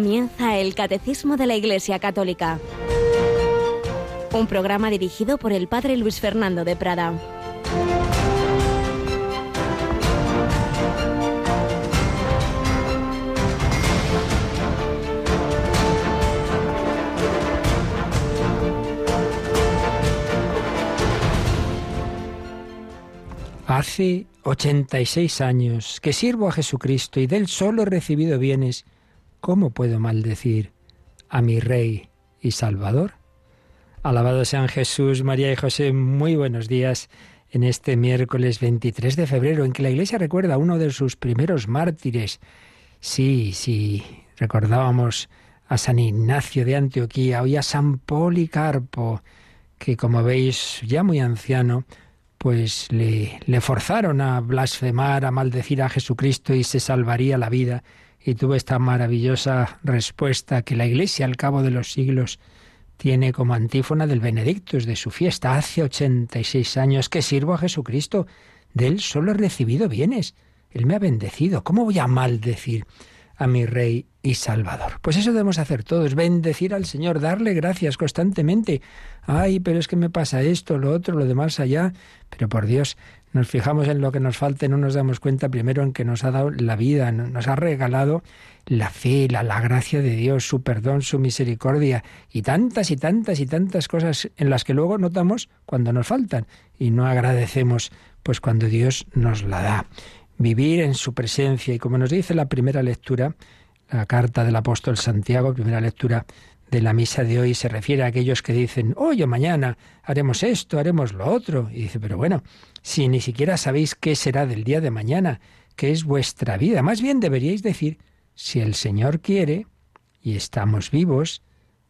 Comienza el Catecismo de la Iglesia Católica. Un programa dirigido por el Padre Luis Fernando de Prada. Hace 86 años que sirvo a Jesucristo y del solo he recibido bienes, ¿cómo puedo maldecir a mi Rey y Salvador? Alabado sean Jesús, María y José, muy buenos días en este miércoles 23 de febrero, en que la Iglesia recuerda a uno de sus primeros mártires. Sí, sí, recordábamos a San Ignacio de Antioquía, hoy a San Policarpo, que como veis, ya muy anciano, pues le, le forzaron a blasfemar, a maldecir a Jesucristo y se salvaría la vida. Y tuvo esta maravillosa respuesta que la Iglesia al cabo de los siglos tiene como antífona del Benedictus de su fiesta. Hace 86 años que sirvo a Jesucristo. De él solo he recibido bienes. Él me ha bendecido. ¿Cómo voy a maldecir a mi Rey y Salvador? Pues eso debemos hacer todos, bendecir al Señor, darle gracias constantemente. Ay, pero es que me pasa esto, lo otro, lo demás allá. Pero por Dios, nos fijamos en lo que nos falta y no nos damos cuenta primero en que nos ha dado la vida, nos ha regalado la fe, la, la, gracia de Dios, su perdón, su misericordia y tantas y tantas y tantas cosas en las que luego notamos cuando nos faltan y no agradecemos pues cuando Dios nos la da. Vivir en su presencia y como nos dice la primera lectura, la carta del apóstol Santiago, primera lectura de la misa de hoy se refiere a aquellos que dicen, hoy o mañana haremos esto, haremos lo otro. Y dice, pero bueno, si ni siquiera sabéis qué será del día de mañana, qué es vuestra vida, más bien deberíais decir, si el Señor quiere y estamos vivos,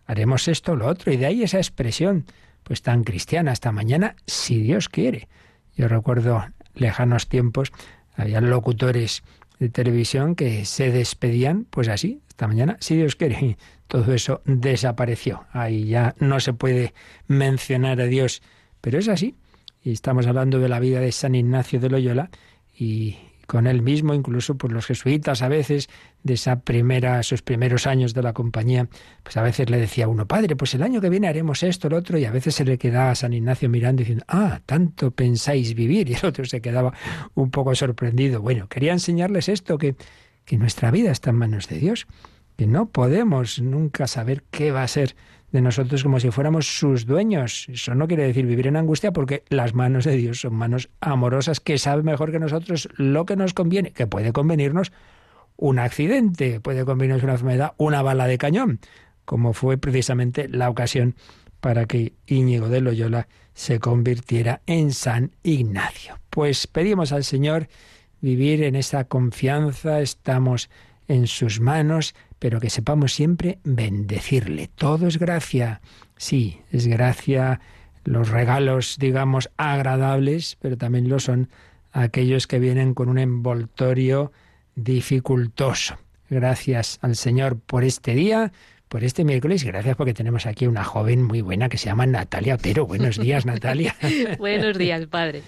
haremos esto o lo otro. Y de ahí esa expresión, pues tan cristiana, hasta mañana, si Dios quiere. Yo recuerdo lejanos tiempos, había locutores de televisión que se despedían, pues así, esta mañana, si Dios quiere. Todo eso desapareció. Ahí ya no se puede mencionar a Dios, pero es así. Y estamos hablando de la vida de San Ignacio de Loyola y con él mismo, incluso por los jesuitas a veces, de esa primera, esos primeros años de la compañía, pues a veces le decía uno, padre, pues el año que viene haremos esto, lo otro, y a veces se le quedaba a San Ignacio mirando diciendo, ah, tanto pensáis vivir, y el otro se quedaba un poco sorprendido. Bueno, quería enseñarles esto, que, que nuestra vida está en manos de Dios, que no podemos nunca saber qué va a ser de nosotros como si fuéramos sus dueños. Eso no quiere decir vivir en angustia porque las manos de Dios son manos amorosas que saben mejor que nosotros lo que nos conviene, que puede convenirnos un accidente, puede convenirnos una enfermedad, una bala de cañón, como fue precisamente la ocasión para que Íñigo de Loyola se convirtiera en San Ignacio. Pues pedimos al Señor vivir en esa confianza, estamos en sus manos, pero que sepamos siempre bendecirle. Todo es gracia. Sí, es gracia los regalos, digamos, agradables, pero también lo son aquellos que vienen con un envoltorio dificultoso. Gracias al Señor por este día, por este miércoles. Gracias porque tenemos aquí una joven muy buena que se llama Natalia Otero. Buenos días, Natalia. buenos días, padre.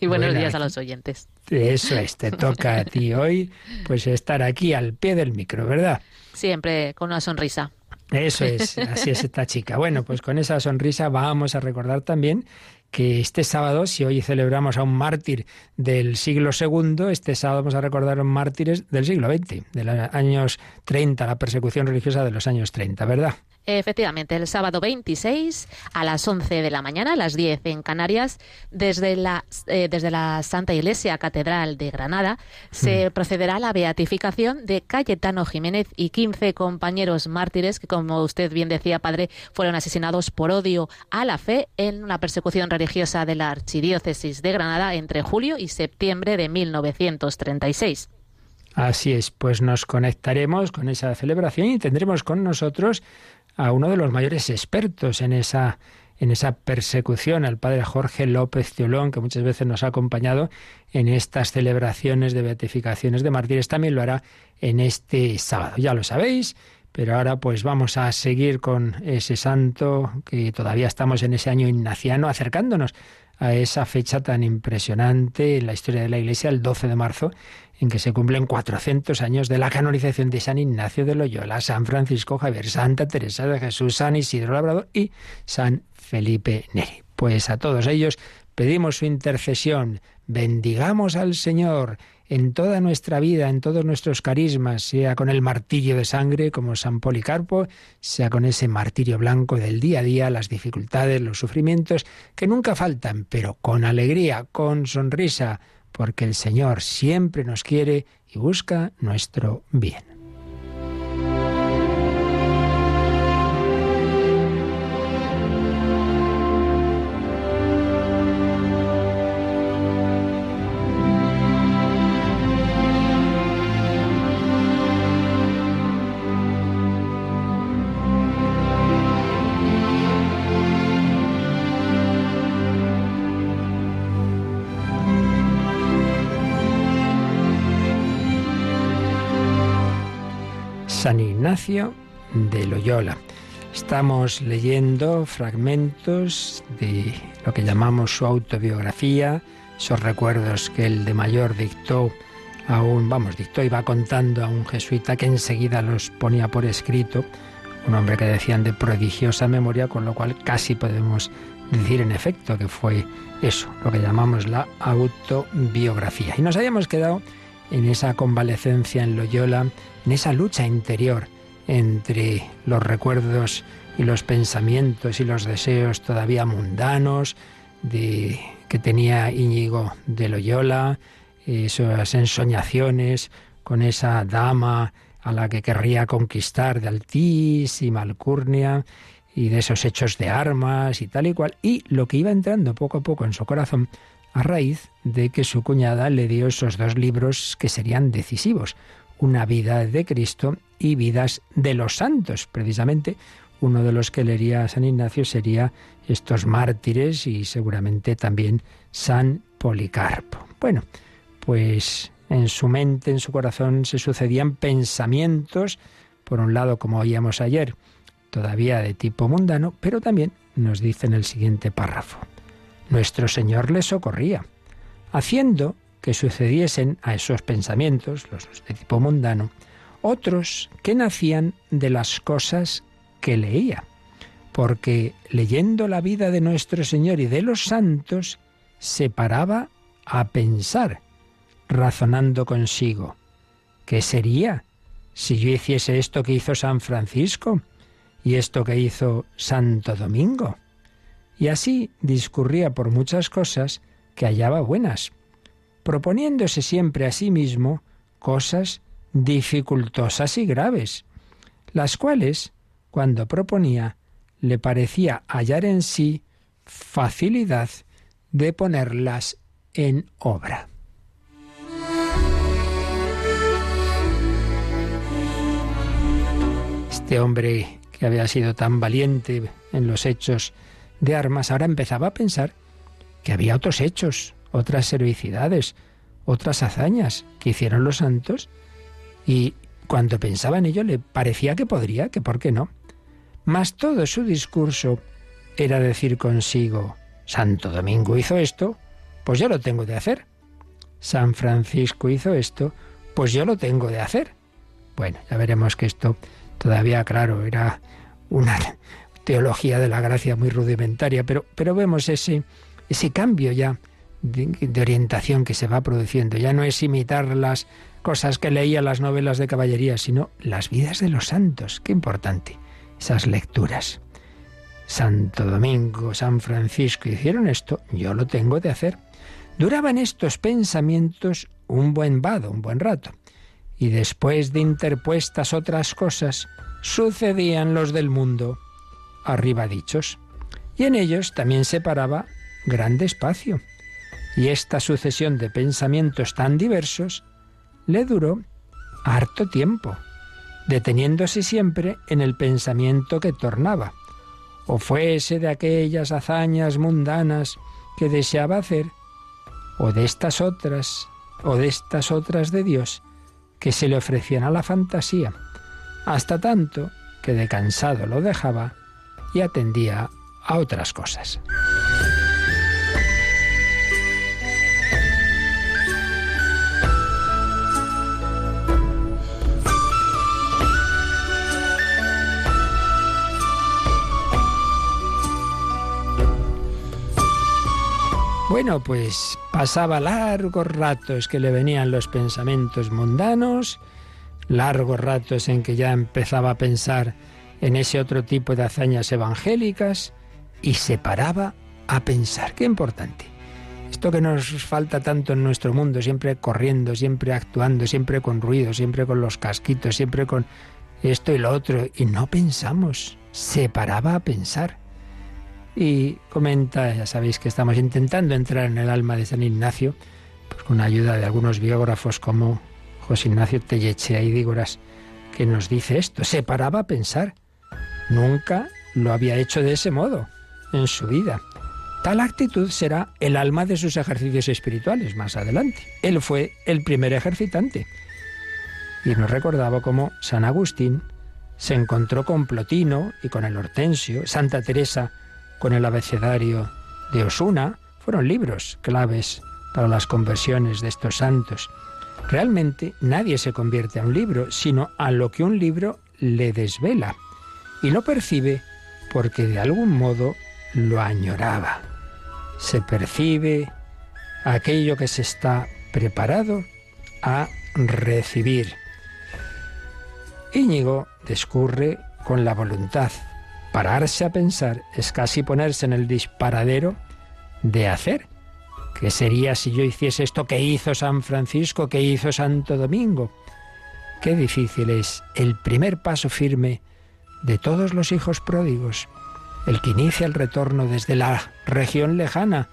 y buenos días a los oyentes. Eso es, te toca a ti hoy, pues estar aquí al pie del micro, ¿verdad? Siempre con una sonrisa. Eso es, así es esta chica. Bueno, pues con esa sonrisa vamos a recordar también que este sábado, si hoy celebramos a un mártir del siglo II, este sábado vamos a recordar a mártires del siglo XX, de los años 30, la persecución religiosa de los años 30, ¿verdad? Efectivamente, el sábado 26 a las 11 de la mañana, a las 10 en Canarias, desde la, eh, desde la Santa Iglesia Catedral de Granada, se hmm. procederá a la beatificación de Cayetano Jiménez y 15 compañeros mártires que, como usted bien decía, padre, fueron asesinados por odio a la fe en una persecución religiosa de la Archidiócesis de Granada entre julio y septiembre de 1936. Así es, pues nos conectaremos con esa celebración y tendremos con nosotros a uno de los mayores expertos en esa en esa persecución, al padre Jorge López Teolón, que muchas veces nos ha acompañado en estas celebraciones de beatificaciones de mártires, también lo hará en este sábado. Ya lo sabéis, pero ahora pues vamos a seguir con ese santo que todavía estamos en ese año ignaciano, acercándonos a esa fecha tan impresionante en la historia de la Iglesia, el 12 de marzo, en que se cumplen 400 años de la canonización de San Ignacio de Loyola, San Francisco Javier, Santa Teresa de Jesús, San Isidro Labrador y San Felipe Neri. Pues a todos ellos pedimos su intercesión, bendigamos al Señor en toda nuestra vida, en todos nuestros carismas, sea con el martirio de sangre como San Policarpo, sea con ese martirio blanco del día a día, las dificultades, los sufrimientos que nunca faltan, pero con alegría, con sonrisa, porque el Señor siempre nos quiere y busca nuestro bien. Ignacio de Loyola. Estamos leyendo fragmentos de lo que llamamos su autobiografía, esos recuerdos que el de mayor dictó a un, vamos, dictó y va contando a un jesuita que enseguida los ponía por escrito, un hombre que decían de prodigiosa memoria, con lo cual casi podemos decir en efecto que fue eso, lo que llamamos la autobiografía. Y nos habíamos quedado en esa convalecencia en Loyola, en esa lucha interior entre los recuerdos y los pensamientos y los deseos todavía mundanos de, que tenía Íñigo de Loyola, esas ensoñaciones con esa dama a la que querría conquistar de altísima alcurnia y de esos hechos de armas y tal y cual, y lo que iba entrando poco a poco en su corazón a raíz de que su cuñada le dio esos dos libros que serían decisivos, Una vida de Cristo y Vidas de los Santos. Precisamente uno de los que leería San Ignacio sería estos mártires y seguramente también San Policarpo. Bueno, pues en su mente, en su corazón se sucedían pensamientos, por un lado, como oíamos ayer, todavía de tipo mundano, pero también nos dice en el siguiente párrafo nuestro Señor le socorría, haciendo que sucediesen a esos pensamientos, los de tipo mundano, otros que nacían de las cosas que leía, porque leyendo la vida de nuestro Señor y de los santos, se paraba a pensar, razonando consigo, ¿qué sería si yo hiciese esto que hizo San Francisco y esto que hizo Santo Domingo? y así discurría por muchas cosas que hallaba buenas, proponiéndose siempre a sí mismo cosas dificultosas y graves, las cuales, cuando proponía, le parecía hallar en sí facilidad de ponerlas en obra. Este hombre que había sido tan valiente en los hechos de armas, ahora empezaba a pensar que había otros hechos, otras heroicidades, otras hazañas que hicieron los santos, y cuando pensaba en ello le parecía que podría, que por qué no. Mas todo su discurso era decir consigo, Santo Domingo hizo esto, pues yo lo tengo de hacer. San Francisco hizo esto, pues yo lo tengo de hacer. Bueno, ya veremos que esto todavía, claro, era una, teología de la gracia muy rudimentaria, pero, pero vemos ese, ese cambio ya de, orientación que se va produciendo. Ya no es imitar las cosas que leía las novelas de caballería, sino las vidas de los santos. Qué importante, esas lecturas. Santo Domingo, San Francisco hicieron esto, yo lo tengo de hacer. Duraban estos pensamientos un buen vado, un buen rato. Y después de interpuestas otras cosas, sucedían los del mundo arriba dichos, y en ellos también se paraba grande espacio. Y esta sucesión de pensamientos tan diversos le duró harto tiempo, deteniéndose siempre en el pensamiento que tornaba, o fuese de aquellas hazañas mundanas que deseaba hacer, o de estas otras, o de estas otras de Dios, que se le ofrecían a la fantasía, hasta tanto que de cansado lo dejaba y atendía a otras cosas. Bueno, pues pasaba largos ratos que le venían los pensamientos mundanos, largos ratos en que ya empezaba a pensar en ese otro tipo de hazañas evangélicas y se paraba a pensar. Qué importante. Esto que nos falta tanto en nuestro mundo, siempre corriendo, siempre actuando, siempre con ruido, siempre con los casquitos, siempre con esto y lo otro, y no pensamos, se paraba a pensar. Y comenta, ya sabéis que estamos intentando entrar en el alma de San Ignacio, pues con ayuda de algunos biógrafos como José Ignacio Tellechea y Dígoras, que nos dice esto, se paraba a pensar. Nunca lo había hecho de ese modo en su vida. Tal actitud será el alma de sus ejercicios espirituales más adelante. Él fue el primer ejercitante. Y nos recordaba cómo San Agustín se encontró con Plotino y con el Hortensio, Santa Teresa con el abecedario de Osuna, fueron libros claves para las conversiones de estos santos. Realmente nadie se convierte a un libro, sino a lo que un libro le desvela. Y lo percibe porque de algún modo lo añoraba. Se percibe aquello que se está preparado a recibir. Íñigo discurre con la voluntad, Pararse a pensar es casi ponerse en el disparadero de hacer. ¿Qué sería si yo hiciese esto que hizo San Francisco, que hizo Santo Domingo? Qué difícil es el primer paso firme de todos los hijos pródigos, el que inicia el retorno desde la región lejana,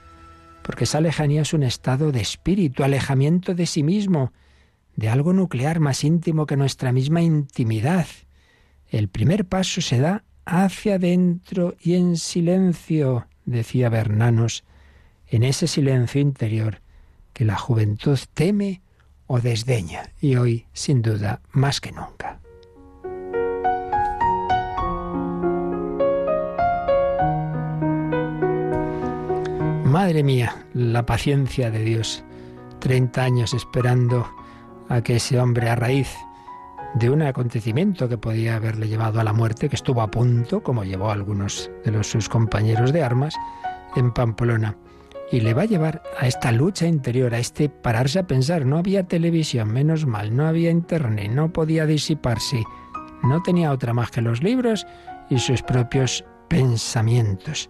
porque esa lejanía es un estado de espíritu, alejamiento de sí mismo, de algo nuclear más íntimo que nuestra misma intimidad. El primer paso se da hacia adentro y en silencio, decía Bernanos, en ese silencio interior que la juventud teme o desdeña, y hoy, sin duda, más que nunca. Madre mía, la paciencia de Dios. Treinta años esperando a que ese hombre a raíz de un acontecimiento que podía haberle llevado a la muerte, que estuvo a punto, como llevó a algunos de los, sus compañeros de armas, en Pamplona. Y le va a llevar a esta lucha interior, a este pararse a pensar. No había televisión, menos mal, no había internet, no podía disiparse. No tenía otra más que los libros y sus propios pensamientos.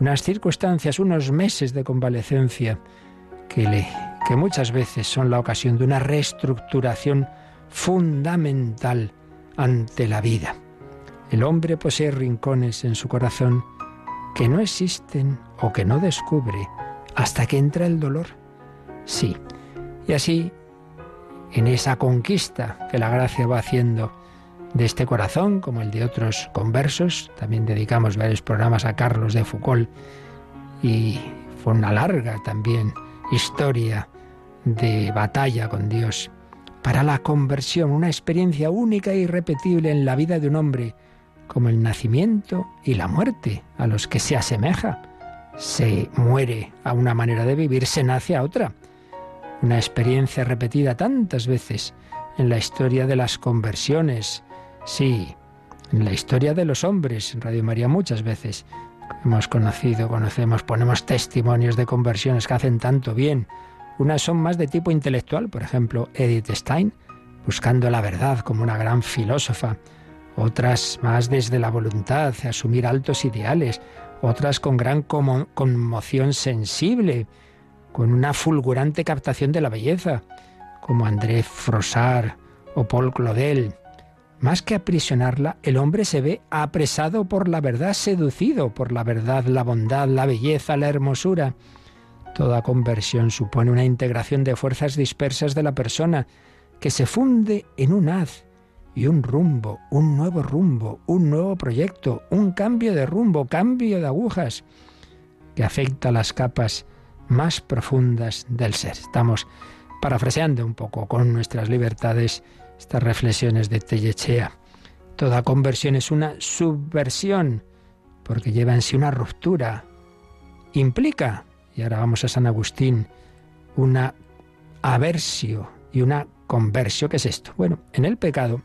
Unas circunstancias, unos meses de convalecencia que, le, que muchas veces son la ocasión de una reestructuración fundamental ante la vida. El hombre posee rincones en su corazón que no existen o que no descubre hasta que entra el dolor. Sí, y así, en esa conquista que la gracia va haciendo de este corazón, como el de otros conversos, también dedicamos varios programas a Carlos de Foucault, y fue una larga también historia de batalla con Dios para la conversión, una experiencia única e irrepetible en la vida de un hombre, como el nacimiento y la muerte, a los que se asemeja. Se muere a una manera de vivir, se nace a otra. Una experiencia repetida tantas veces en la historia de las conversiones. Sí, en la historia de los hombres, en Radio María muchas veces hemos conocido, conocemos, ponemos testimonios de conversiones que hacen tanto bien unas son más de tipo intelectual, por ejemplo, Edith Stein, buscando la verdad como una gran filósofa, otras más desde la voluntad, asumir altos ideales, otras con gran conmoción sensible, con una fulgurante captación de la belleza, como André Frossard o Paul Claudel. Más que aprisionarla, el hombre se ve apresado por la verdad, seducido por la verdad, la bondad, la belleza, la hermosura. Toda conversión supone una integración de fuerzas dispersas de la persona que se funde en un haz y un rumbo, un nuevo rumbo, un nuevo proyecto, un cambio de rumbo, cambio de agujas que afecta las capas más profundas del ser. Estamos parafraseando un poco con nuestras libertades estas reflexiones de Tellechea. Toda conversión es una subversión porque lleva en sí una ruptura. Implica y ahora vamos a San Agustín, una aversio y una conversio. ¿Qué es esto? Bueno, en el pecado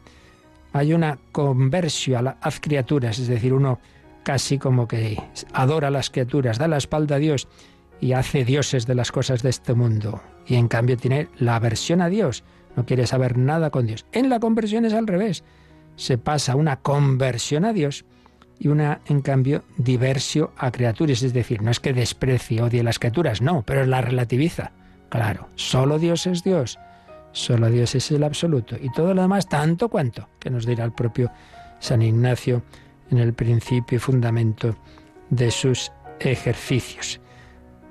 hay una conversio a las criaturas, es decir, uno casi como que adora a las criaturas, da la espalda a Dios y hace dioses de las cosas de este mundo. Y en cambio tiene la aversión a Dios, no quiere saber nada con Dios. En la conversión es al revés. Se pasa una conversión a Dios y una, en cambio, diversio a criaturas. Es decir, no es que desprecie, odie las criaturas, no, pero la relativiza. Claro, solo Dios es Dios, solo Dios es el absoluto. Y todo lo demás, tanto cuanto, que nos dirá el propio San Ignacio en el principio y fundamento de sus ejercicios.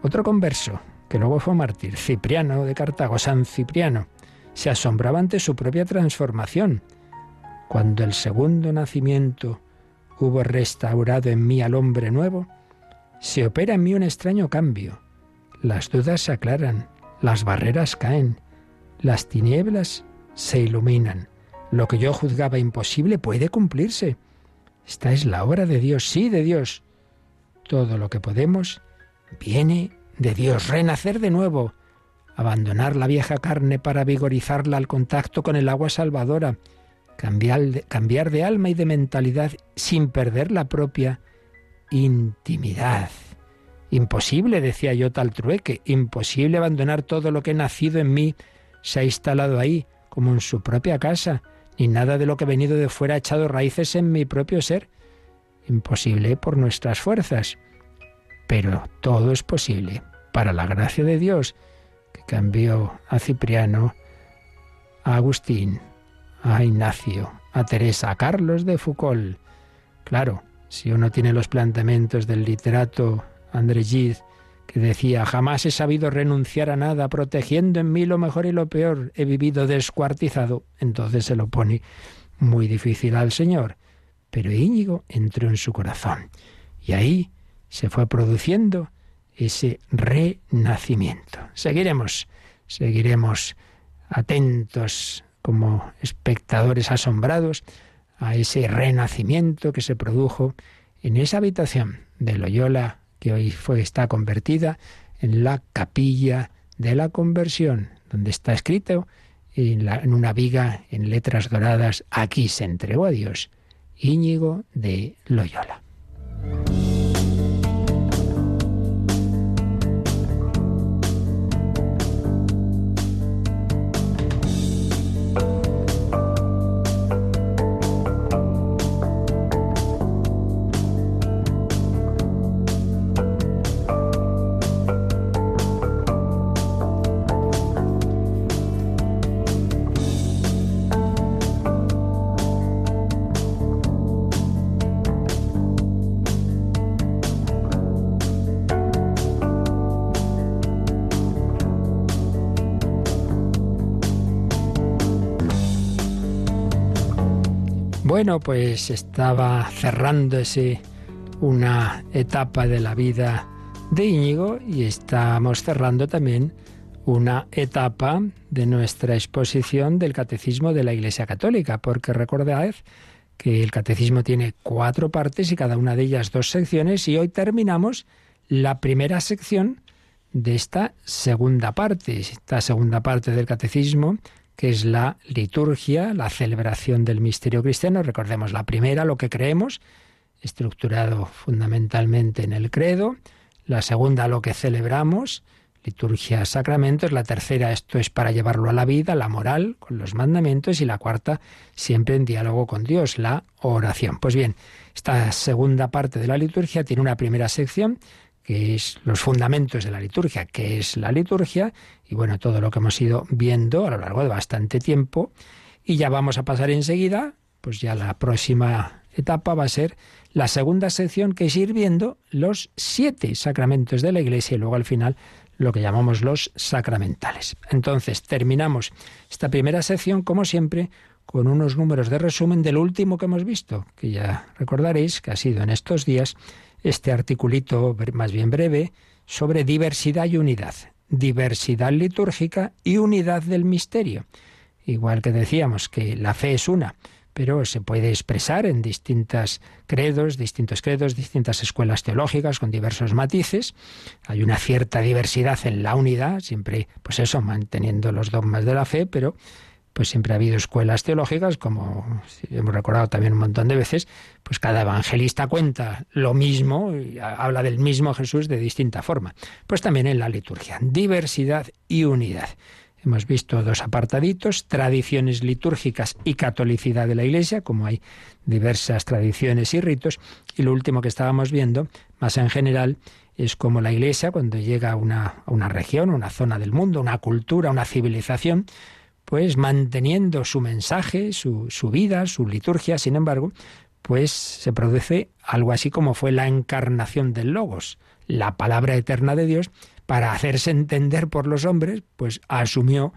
Otro converso, que luego fue mártir, Cipriano de Cartago, San Cipriano, se asombraba ante su propia transformación. Cuando el segundo nacimiento hubo restaurado en mí al hombre nuevo, se opera en mí un extraño cambio. Las dudas se aclaran, las barreras caen, las tinieblas se iluminan. Lo que yo juzgaba imposible puede cumplirse. Esta es la obra de Dios, sí, de Dios. Todo lo que podemos viene de Dios. Renacer de nuevo, abandonar la vieja carne para vigorizarla al contacto con el agua salvadora, cambiar de, alma y de mentalidad sin perder la propia intimidad. Imposible, decía yo tal trueque, imposible abandonar todo lo que nacido en mí, se ha instalado ahí, como en su propia casa, ni nada de lo que ha venido de fuera ha echado raíces en mi propio ser. Imposible por nuestras fuerzas. Pero todo es posible para la gracia de Dios, que cambió a Cipriano, a Agustín, a Ignacio, a Teresa, a Carlos de Foucault. Claro, si uno tiene los planteamientos del literato André Gide, que decía, jamás he sabido renunciar a nada, protegiendo en mí lo mejor y lo peor, he vivido descuartizado, entonces se lo pone muy difícil al Señor. Pero Íñigo entró en su corazón y ahí se fue produciendo ese renacimiento. Seguiremos, seguiremos atentos como espectadores asombrados a ese renacimiento que se produjo en esa habitación de Loyola que hoy fue, está convertida en la capilla de la conversión, donde está escrito en, en una viga en letras doradas, aquí se entregó a Dios, Íñigo de Loyola. Bueno, pues estaba cerrándose una etapa de la vida de Íñigo y estamos cerrando también una etapa de nuestra exposición del Catecismo de la Iglesia Católica, porque recordad que el Catecismo tiene cuatro partes y cada una de ellas dos secciones y hoy terminamos la primera sección de esta segunda parte. Esta segunda parte del Catecismo que es la liturgia, la celebración del misterio cristiano. Recordemos la primera, lo que creemos, estructurado fundamentalmente en el credo. La segunda, lo que celebramos, liturgia, sacramentos. La tercera, esto es para llevarlo a la vida, la moral, con los mandamientos. Y la cuarta, siempre en diálogo con Dios, la oración. Pues bien, esta segunda parte de la liturgia tiene una primera sección que es los fundamentos de la liturgia, que es la liturgia, y bueno, todo lo que hemos ido viendo a lo largo de bastante tiempo. Y ya vamos a pasar enseguida, pues ya la próxima etapa va a ser la segunda sección, que es ir viendo los siete sacramentos de la Iglesia y luego al final lo que llamamos los sacramentales. Entonces, terminamos esta primera sección, como siempre, con unos números de resumen del último que hemos visto, que ya recordaréis que ha sido en estos días este articulito más bien breve sobre diversidad y unidad, diversidad litúrgica y unidad del misterio. Igual que decíamos que la fe es una, pero se puede expresar en distintos credos, distintos credos, distintas escuelas teológicas con diversos matices. Hay una cierta diversidad en la unidad, siempre, pues eso, manteniendo los dogmas de la fe, pero pues siempre ha habido escuelas teológicas, como hemos recordado también un montón de veces, pues cada evangelista cuenta lo mismo, y habla del mismo Jesús de distinta forma. Pues también en la liturgia, diversidad y unidad. Hemos visto dos apartaditos, tradiciones litúrgicas y catolicidad de la Iglesia, como hay diversas tradiciones y ritos, y lo último que estábamos viendo, más en general, es como la Iglesia, cuando llega a una, a una región, una zona del mundo, una cultura, una civilización, pues manteniendo su mensaje, su, su vida, su liturgia, sin embargo, pues se produce algo así como fue la encarnación del Logos, la palabra eterna de Dios, para hacerse entender por los hombres, pues asumió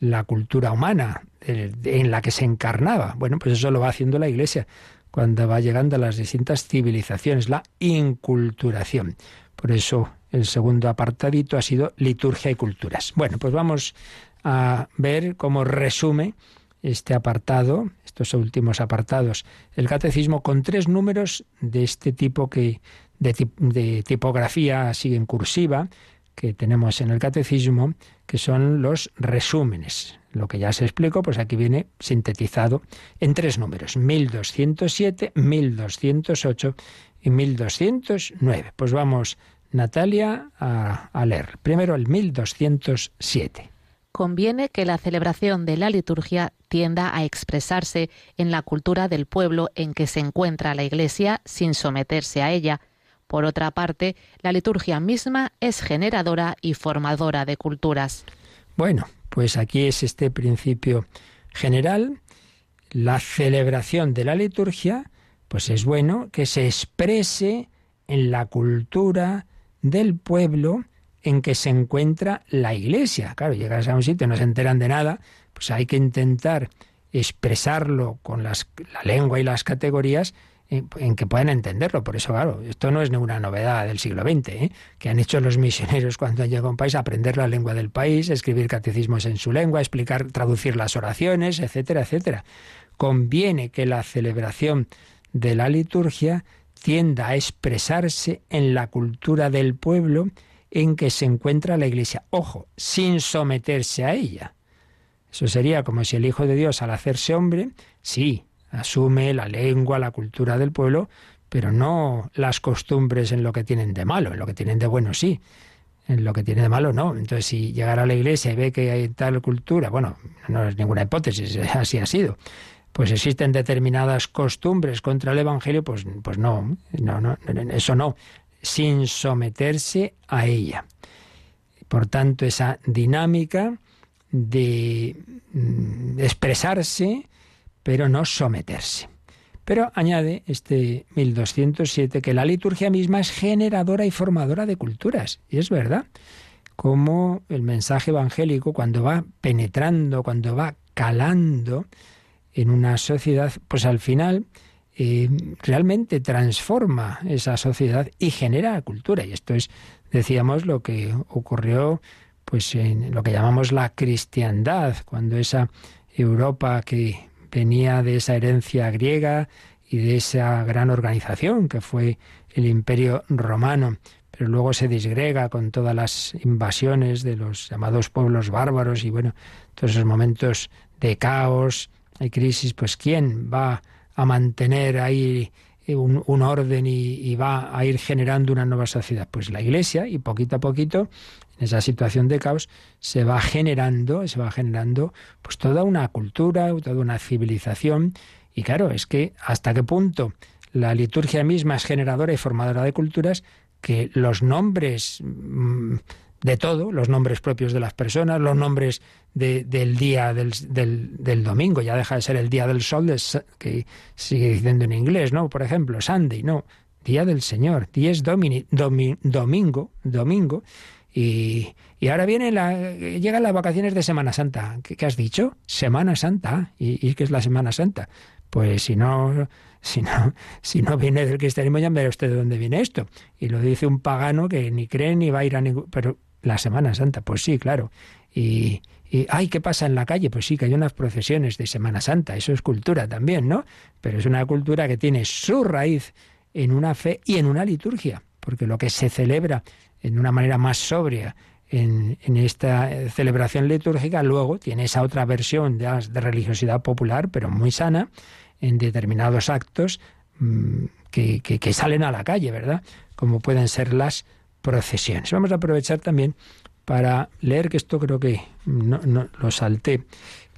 la cultura humana en la que se encarnaba. Bueno, pues eso lo va haciendo la Iglesia cuando va llegando a las distintas civilizaciones, la inculturación. Por eso el segundo apartadito ha sido liturgia y culturas. Bueno, pues vamos a ver cómo resume este apartado, estos últimos apartados, el catecismo con tres números de este tipo que de, tipografía así en cursiva que tenemos en el catecismo, que son los resúmenes. Lo que ya se explicó, pues aquí viene sintetizado en tres números, 1207, 1208 y 1209. Pues vamos, Natalia, a leer. Primero el 1207 conviene que la celebración de la liturgia tienda a expresarse en la cultura del pueblo en que se encuentra la Iglesia sin someterse a ella. Por otra parte, la liturgia misma es generadora y formadora de culturas. Bueno, pues aquí es este principio general. La celebración de la liturgia, pues es bueno que se exprese en la cultura del pueblo en que se encuentra la iglesia. Claro, llegas a un sitio, no se enteran de nada, pues hay que intentar expresarlo con la lengua y las categorías en, que puedan entenderlo. Por eso, claro, esto no es ninguna novedad del siglo XX, ¿eh? que han hecho los misioneros cuando han llegado a un país, aprender la lengua del país, escribir catecismos en su lengua, explicar, traducir las oraciones, etcétera, etcétera. Conviene que la celebración de la liturgia tienda a expresarse en la cultura del pueblo en que se encuentra la Iglesia. Ojo, sin someterse a ella. Eso sería como si el Hijo de Dios, al hacerse hombre, sí, asume la lengua, la cultura del pueblo, pero no las costumbres en lo que tienen de malo, en lo que tienen de bueno sí, en lo que tiene de malo no. Entonces, si llegara a la iglesia y ve que hay tal cultura, bueno, no es ninguna hipótesis, así ha sido, pues existen determinadas costumbres contra el Evangelio, pues, pues no, no, no, eso no sin someterse a ella. Por tanto, esa dinámica de mm, expresarse, pero no someterse. Pero añade este 1207 que la liturgia misma es generadora y formadora de culturas. Y es verdad, como el mensaje evangélico cuando va penetrando, cuando va calando en una sociedad, pues al final eh, realmente transforma esa sociedad y genera cultura. Y esto es, decíamos, lo que ocurrió pues en lo que llamamos la cristiandad, cuando esa Europa que venía de esa herencia griega y de esa gran organización que fue el Imperio Romano, pero luego se disgrega con todas las invasiones de los llamados pueblos bárbaros y bueno, todos esos momentos de caos, hay crisis, pues ¿quién va a mantener ahí un, orden y, va a ir generando una nueva sociedad? Pues la Iglesia y poquito a poquito en esa situación de caos se va generando, se va generando pues toda una cultura, toda una civilización y claro, es que hasta qué punto la liturgia misma es generadora y formadora de culturas que los nombres mm, de todo, los nombres propios de las personas, los nombres del día del, del, domingo, ya deja de ser el día del sol, que sigue diciendo en inglés, ¿no? Por ejemplo, Sunday, no, día del Señor, dies domini, domingo, domingo, y, y, ahora viene la, llegan las vacaciones de Semana Santa. ¿Qué, has dicho? Semana Santa. ¿Y, ¿Y, qué es la Semana Santa? Pues si no, si no, si no viene del cristianismo, ya verá usted de dónde viene esto. Y lo dice un pagano que ni cree ni va a ir a ningún... Pero la Semana Santa, pues sí, claro. Y, ay, ¿qué pasa en la calle? Pues sí, que hay unas procesiones de Semana Santa, eso es cultura también, ¿no? Pero es una cultura que tiene su raíz en una fe y en una liturgia, porque lo que se celebra en una manera más sobria en, esta celebración litúrgica, luego tiene esa otra versión de, religiosidad popular, pero muy sana, en determinados actos mm, que, salen a la calle, ¿verdad? Como pueden ser las procesiones. Vamos a aprovechar también para leer, que esto creo que no, lo salté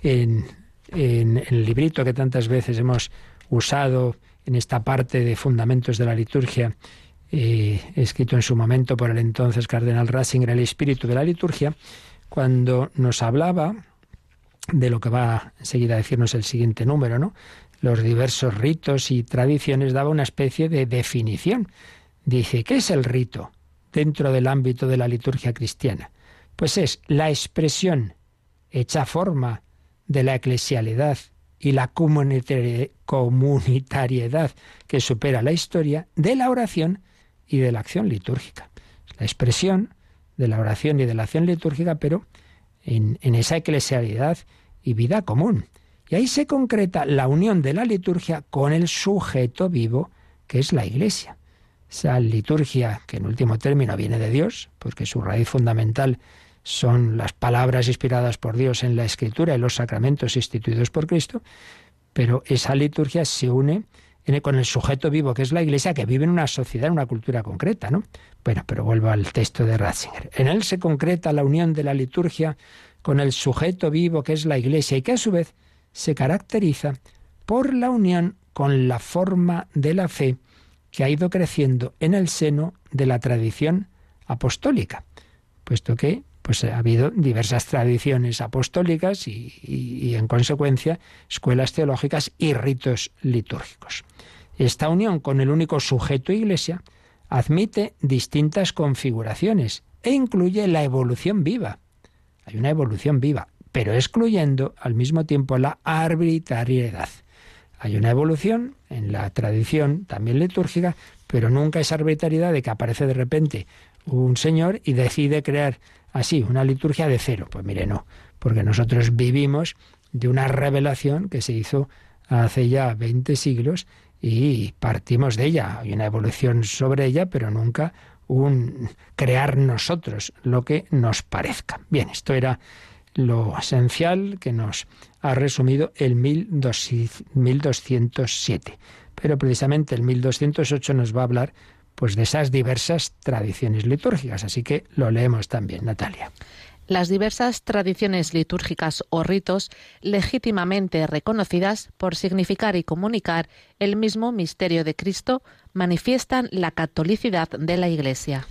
en, en, el librito que tantas veces hemos usado en esta parte de fundamentos de la liturgia, eh, escrito en su momento por el entonces cardenal Ratzinger, el espíritu de la liturgia, cuando nos hablaba de lo que va enseguida a decirnos el siguiente número, ¿no? Los diversos ritos y tradiciones daba una especie de definición. Dice, ¿qué es el rito dentro del ámbito de la liturgia cristiana? Pues es la expresión hecha forma de la eclesialidad y la comunitariedad que supera la historia de la oración y de la acción litúrgica. La expresión de la oración y de la acción litúrgica, pero en, en esa eclesialidad y vida común. Y ahí se concreta la unión de la liturgia con el sujeto vivo, que es la Iglesia. Esa liturgia que en último término viene de Dios, porque su raíz fundamental son las palabras inspiradas por Dios en la Escritura y los sacramentos instituidos por Cristo, pero esa liturgia se une con el sujeto vivo, que es la Iglesia, que vive en una sociedad, en una cultura concreta, ¿no? Bueno, pero vuelvo al texto de Ratzinger. En él se concreta la unión de la liturgia con el sujeto vivo, que es la Iglesia, y que a su vez se caracteriza por la unión con la forma de la fe que ha ido creciendo en el seno de la tradición apostólica, puesto que pues ha habido diversas tradiciones apostólicas y, en consecuencia escuelas teológicas y ritos litúrgicos. Esta unión con el único sujeto iglesia admite distintas configuraciones e incluye la evolución viva. Hay una evolución viva, pero excluyendo al mismo tiempo la arbitrariedad. Hay una evolución en la tradición también litúrgica, pero nunca esa arbitrariedad de que aparece de repente un señor y decide crear así, una liturgia de cero. Pues mire, no, porque nosotros vivimos de una revelación que se hizo hace ya 20 siglos y partimos de ella. Hay una evolución sobre ella, pero nunca un crear nosotros lo que nos parezca. Bien, esto era lo esencial que nos ha resumido el 1207. Pero precisamente el 1208 nos va a hablar pues de esas diversas tradiciones litúrgicas. Así que lo leemos también, Natalia. Las diversas tradiciones litúrgicas o ritos legítimamente reconocidas por significar y comunicar el mismo misterio de Cristo manifiestan la catolicidad de la Iglesia.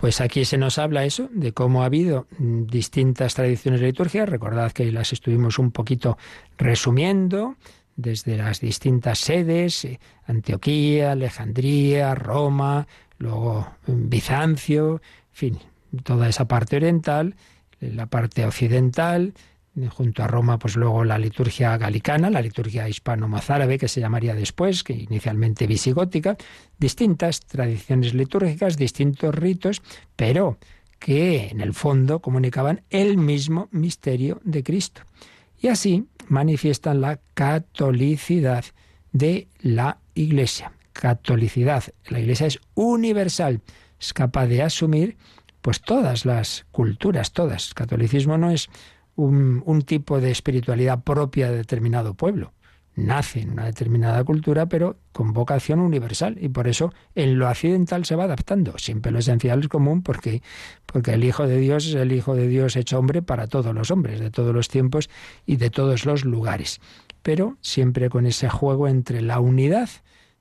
Pues aquí se nos habla eso, de cómo ha habido distintas tradiciones litúrgicas. Recordad que las estuvimos un poquito resumiendo desde las distintas sedes, eh, Antioquía, Alejandría, Roma, luego mm, Bizancio, en fin, toda esa parte oriental, la parte occidental, junto a Roma, pues luego la liturgia galicana, la liturgia hispano-mozárabe, que se llamaría después, que inicialmente visigótica, distintas tradiciones litúrgicas, distintos ritos, pero que en el fondo comunicaban el mismo misterio de Cristo. Y así manifiestan la catolicidad de la Iglesia. Catolicidad. La Iglesia es universal, es capaz de asumir pues todas las culturas, todas. catolicismo no es un, tipo de espiritualidad propia de determinado pueblo nace en una determinada cultura, pero con vocación universal. Y por eso en lo accidental se va adaptando. Siempre lo esencial es común porque, porque el Hijo de Dios es el Hijo de Dios hecho hombre para todos los hombres, de todos los tiempos y de todos los lugares. Pero siempre con ese juego entre la unidad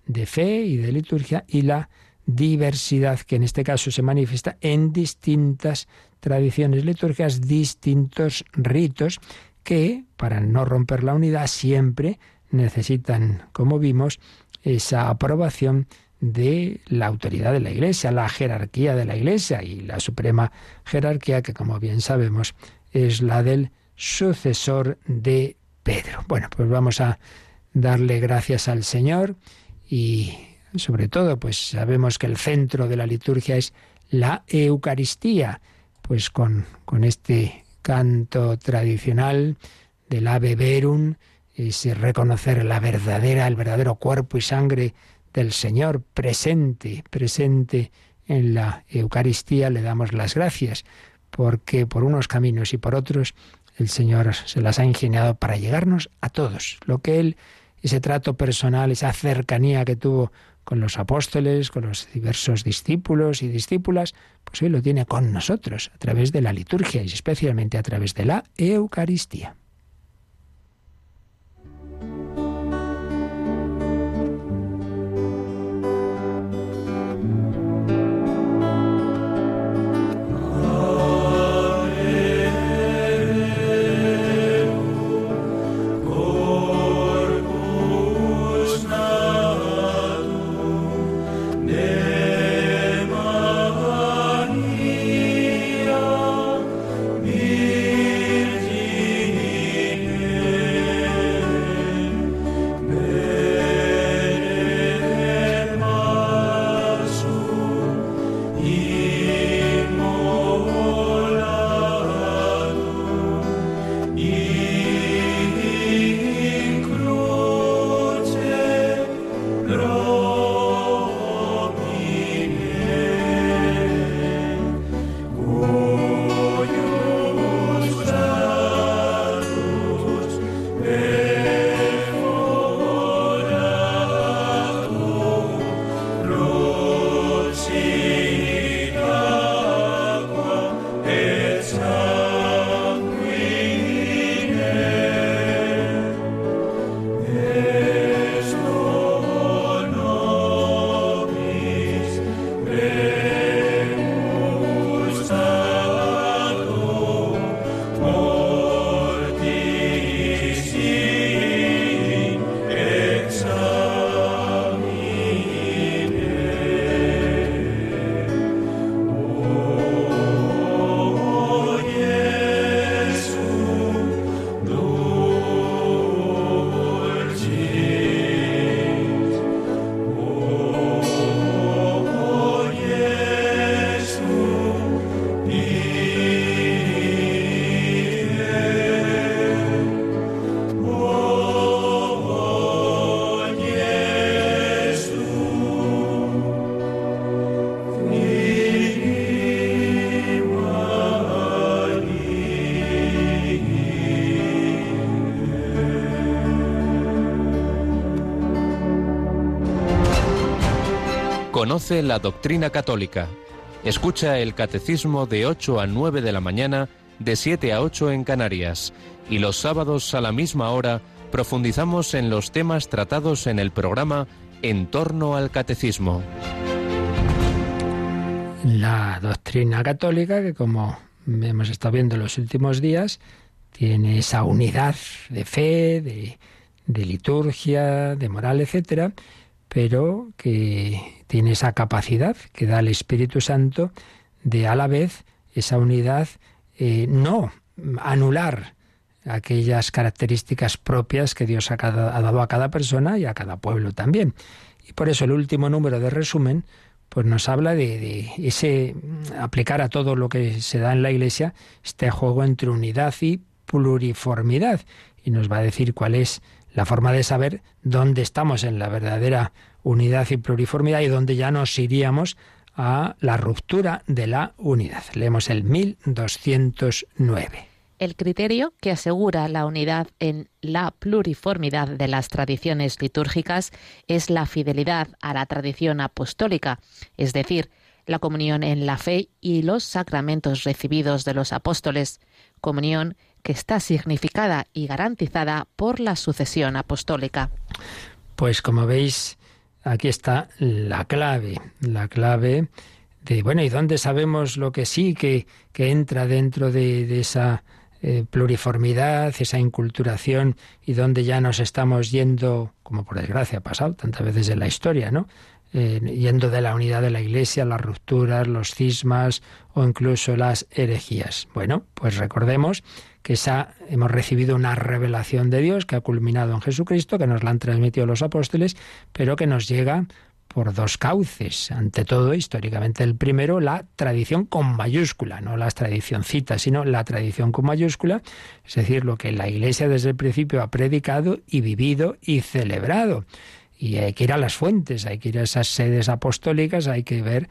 de fe y de liturgia y la diversidad que en este caso se manifiesta en distintas tradiciones litúrgicas, distintos ritos que, para no romper la unidad, siempre necesitan, como vimos, esa aprobación de la autoridad de la Iglesia, la jerarquía de la Iglesia y la suprema jerarquía que, como bien sabemos, es la del sucesor de Pedro. Bueno, pues vamos a darle gracias al Señor y sobre todo, pues sabemos que el centro de la liturgia es la Eucaristía, pues con, con este canto tradicional del Ave Verum, es reconocer la verdadera, el verdadero cuerpo y sangre del Señor presente, presente en la Eucaristía, le damos las gracias porque por unos caminos y por otros el Señor se las ha ingeniado para llegarnos a todos. Lo que Él, ese trato personal, esa cercanía que tuvo con los apóstoles, con los diversos discípulos y discípulas, pues hoy lo tiene con nosotros, a través de la liturgia y especialmente a través de la Eucaristía. La doctrina católica. Escucha el catecismo de 8 a 9 de la mañana, de 7 a 8 en Canarias. Y los sábados a la misma hora profundizamos en los temas tratados en el programa En torno al catecismo. La doctrina católica, que como hemos estado viendo en los últimos días, tiene esa unidad de fe, de, de liturgia, de moral, etcétera, pero que tiene esa capacidad que da el Espíritu Santo de a la vez esa unidad eh, no anular aquellas características propias que Dios ha, dado a cada persona y a cada pueblo también. Y por eso el último número de resumen pues nos habla de, de, ese aplicar a todo lo que se da en la Iglesia este juego entre unidad y pluriformidad y nos va a decir cuál es la forma de saber dónde estamos en la verdadera unidad y pluriformidad y dónde ya nos iríamos a la ruptura de la unidad. Leemos el 1209. El criterio que asegura la unidad en la pluriformidad de las tradiciones litúrgicas es la fidelidad a la tradición apostólica, es decir, la comunión en la fe y los sacramentos recibidos de los apóstoles, comunión que está significada y garantizada por la sucesión apostólica. Pues como veis, aquí está la clave, la clave de, bueno, ¿y dónde sabemos lo que sí, que, que entra dentro de, esa eh, pluriformidad, esa inculturación y dónde ya nos estamos yendo, como por desgracia ha pasado tantas veces en la historia, ¿no? Eh, yendo de la unidad de la Iglesia, las rupturas, los cismas o incluso las herejías. Bueno, pues recordemos que esa, hemos recibido una revelación de Dios que ha culminado en Jesucristo, que nos la han transmitido los apóstoles, pero que nos llega por dos cauces. Ante todo, históricamente, el primero, la tradición con mayúscula, no las tradicioncitas, sino la tradición con mayúscula, es decir, lo que la Iglesia desde el principio ha predicado y vivido y celebrado. Y hay que ir a las fuentes, hay que ir a esas sedes apostólicas, hay que ver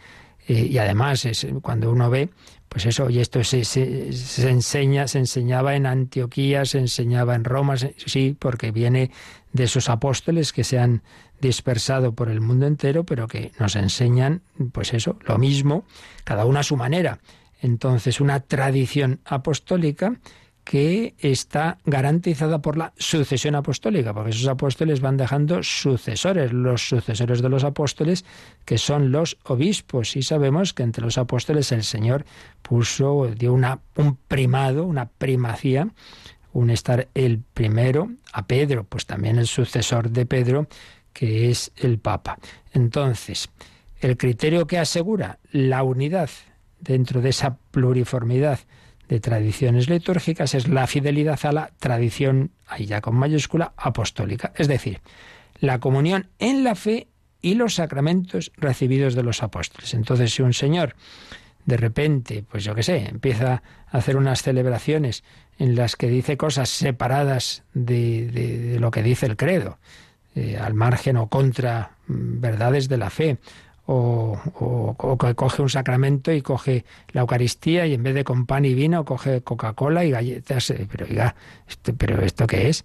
Eh, y además, es, cuando uno ve, pues eso, y esto se, se, se, enseña, se enseñaba en Antioquía, se enseñaba en Roma, sí, porque viene de esos apóstoles que se han dispersado por el mundo entero, pero que nos enseñan, pues eso, lo mismo, cada uno a su manera. Entonces, una tradición apostólica que está garantizada por la sucesión apostólica, porque esos apóstoles van dejando sucesores, los sucesores de los apóstoles, que son los obispos. Y sabemos que entre los apóstoles el Señor puso, dio una, un primado, una primacía, un estar el primero a Pedro, pues también el sucesor de Pedro, que es el Papa. Entonces, el criterio que asegura la unidad dentro de esa pluriformidad de tradiciones litúrgicas es la fidelidad a la tradición, ahí ya con mayúscula, apostólica, es decir, la comunión en la fe y los sacramentos recibidos de los apóstoles. Entonces, si un señor de repente, pues yo qué sé, empieza a hacer unas celebraciones en las que dice cosas separadas de, de, lo que dice el credo, eh, al margen o contra mm, verdades de la fe, o, que coge un sacramento y coge la Eucaristía y en vez de con pan y vino coge Coca-Cola y galletas. Eh, pero oiga, esto, ¿pero esto qué es?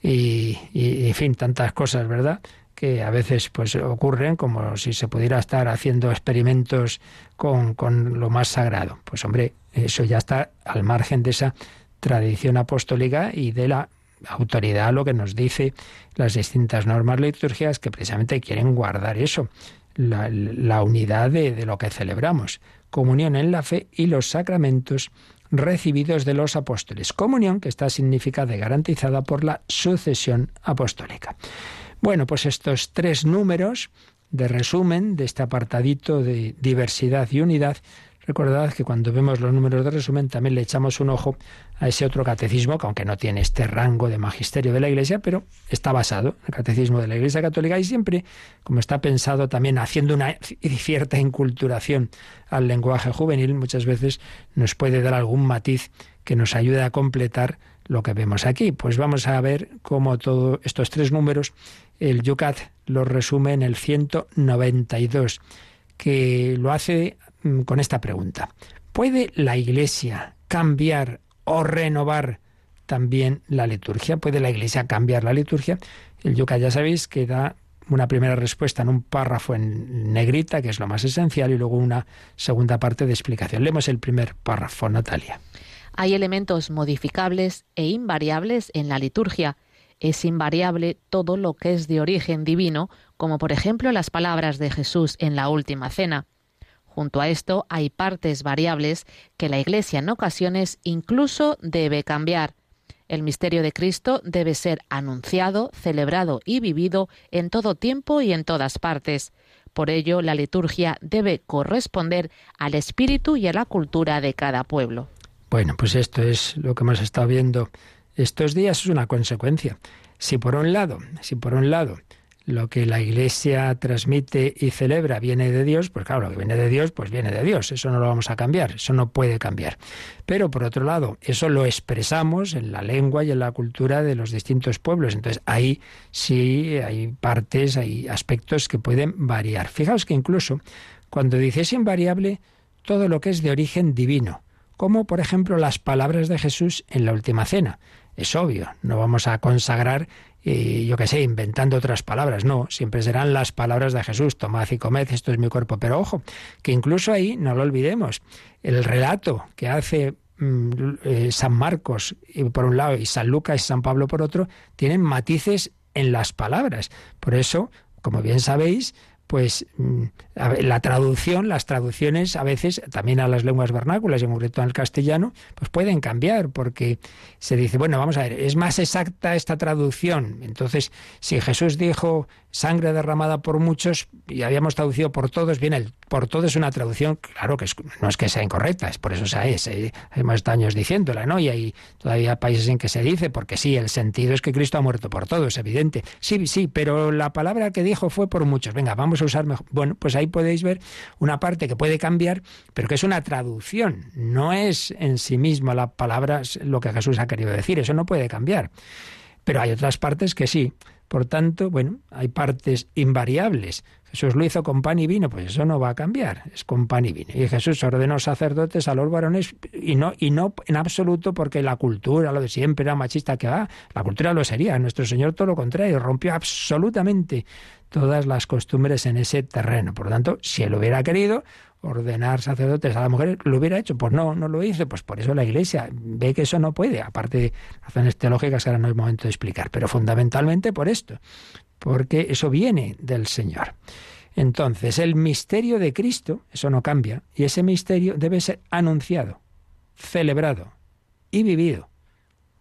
Y, en fin, tantas cosas, ¿verdad? que a veces pues ocurren como si se pudiera estar haciendo experimentos con, con lo más sagrado. Pues hombre, eso ya está al margen de esa tradición apostólica y de la autoridad, lo que nos dice las distintas normas litúrgicas que precisamente quieren guardar eso la, unidad de, lo que celebramos. Comunión en la fe y los sacramentos recibidos de los apóstoles. Comunión que está significada y garantizada por la sucesión apostólica. Bueno, pues estos tres números de resumen de este apartadito de diversidad y unidad Recordad que cuando vemos los números de resumen también le echamos un ojo a ese otro catecismo, que aunque no tiene este rango de magisterio de la Iglesia, pero está basado en el catecismo de la Iglesia Católica y siempre, como está pensado también haciendo una cierta inculturación al lenguaje juvenil, muchas veces nos puede dar algún matiz que nos ayude a completar lo que vemos aquí. Pues vamos a ver cómo todos estos tres números, el Yucat los resume en el 192, que lo hace con esta pregunta. ¿Puede la Iglesia cambiar o renovar también la liturgia? ¿Puede la Iglesia cambiar la liturgia? El Yuca ya sabéis que da una primera respuesta en un párrafo en negrita, que es lo más esencial, y luego una segunda parte de explicación. Leemos el primer párrafo, Natalia. Hay elementos modificables e invariables en la liturgia. Es invariable todo lo que es de origen divino, como por ejemplo las palabras de Jesús en la última cena. Junto a esto hay partes variables que la Iglesia en ocasiones incluso debe cambiar. El misterio de Cristo debe ser anunciado, celebrado y vivido en todo tiempo y en todas partes. Por ello, la liturgia debe corresponder al espíritu y a la cultura de cada pueblo. Bueno, pues esto es lo que hemos estado viendo estos días, es una consecuencia. Si por un lado, si por un lado lo que la Iglesia transmite y celebra viene de Dios, pues claro, lo que viene de Dios, pues viene de Dios. Eso no lo vamos a cambiar, eso no puede cambiar. Pero por otro lado, eso lo expresamos en la lengua y en la cultura de los distintos pueblos. Entonces ahí sí hay partes, hay aspectos que pueden variar. Fijaos que incluso cuando dice es invariable todo lo que es de origen divino, como por ejemplo las palabras de Jesús en la última cena. Es obvio, no vamos a consagrar y yo qué sé, inventando otras palabras. No, siempre serán las palabras de Jesús, tomad y comed, esto es mi cuerpo. Pero ojo, que incluso ahí, no lo olvidemos, el relato que hace mm, eh, San Marcos por un lado y San Lucas y San Pablo por otro, tienen matices en las palabras. Por eso, como bien sabéis, pues mm, la traducción, las traducciones a veces también a las lenguas vernáculas y en concreto al castellano, pues pueden cambiar porque se dice, bueno, vamos a ver, es más exacta esta traducción. Entonces, si Jesús dijo sangre derramada por muchos y habíamos traducido por todos, bien, el por todos es una traducción, claro que no es que sea incorrecta, es por eso se es, eh, hemos años diciéndola, ¿no? Y hay todavía países en que se dice, porque sí, el sentido es que Cristo ha muerto por todos, evidente. Sí, sí, pero la palabra que dijo fue por muchos. Venga, vamos a usar mejor. Bueno, pues ahí podéis ver una parte que puede cambiar, pero que es una traducción, no es en sí misma la palabra lo que Jesús ha querido decir, eso no puede cambiar. Pero hay otras partes que sí. Por tanto, bueno, hay partes invariables. Jesús lo hizo con pan y vino, pues eso no va a cambiar, es con pan y vino. Y Jesús ordenó sacerdotes a los varones y no, y no en absoluto porque la cultura, lo de siempre era machista que va, la cultura lo sería. Nuestro Señor todo lo contrario, rompió absolutamente todas las costumbres en ese terreno. Por lo tanto, si él hubiera querido, ordenar sacerdotes a la mujer, ¿lo hubiera hecho? Pues no, no lo hizo. Pues por eso la Iglesia ve que eso no puede, aparte de razones teológicas que ahora no es momento de explicar, pero fundamentalmente por esto porque eso viene del Señor. Entonces, el misterio de Cristo, eso no cambia, y ese misterio debe ser anunciado, celebrado y vivido.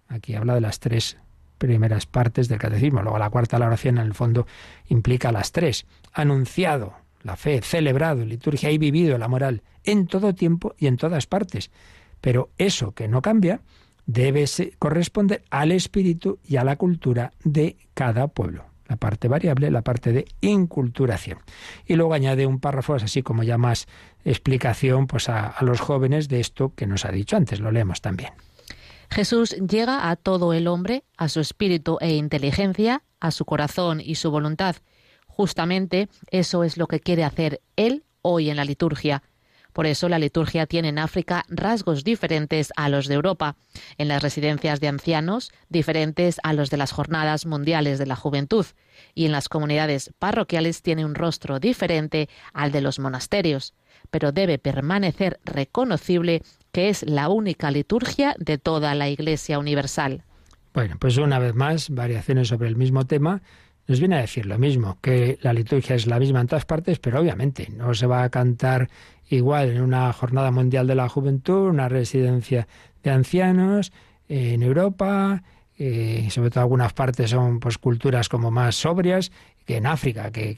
Aquí habla de las tres primeras partes del catecismo, luego la cuarta, la oración, en el fondo implica las tres. Anunciado, la fe, celebrado, liturgia y vivido la moral, en todo tiempo y en todas partes. Pero eso que no cambia debe corresponder al espíritu y a la cultura de cada pueblo la parte variable, la parte de inculturación. Y luego añade un párrafo así como ya más explicación pues a, a los jóvenes de esto que nos ha dicho antes. Lo leemos también. Jesús llega a todo el hombre, a su espíritu e inteligencia, a su corazón y su voluntad. Justamente eso es lo que quiere hacer Él hoy en la liturgia. Por eso la liturgia tiene en África rasgos diferentes a los de Europa, en las residencias de ancianos diferentes a los de las jornadas mundiales de la juventud, y en las comunidades parroquiales tiene un rostro diferente al de los monasterios, pero debe permanecer reconocible que es la única liturgia de toda la Iglesia universal. Bueno, pues una vez más, variaciones sobre el mismo tema. Nos viene a decir lo mismo, que la liturgia es la misma en todas partes, pero obviamente no se va a cantar igual en una jornada mundial de la juventud, una residencia de ancianos en Europa, eh, sobre todo algunas partes son pues culturas como más sobrias que en África, que,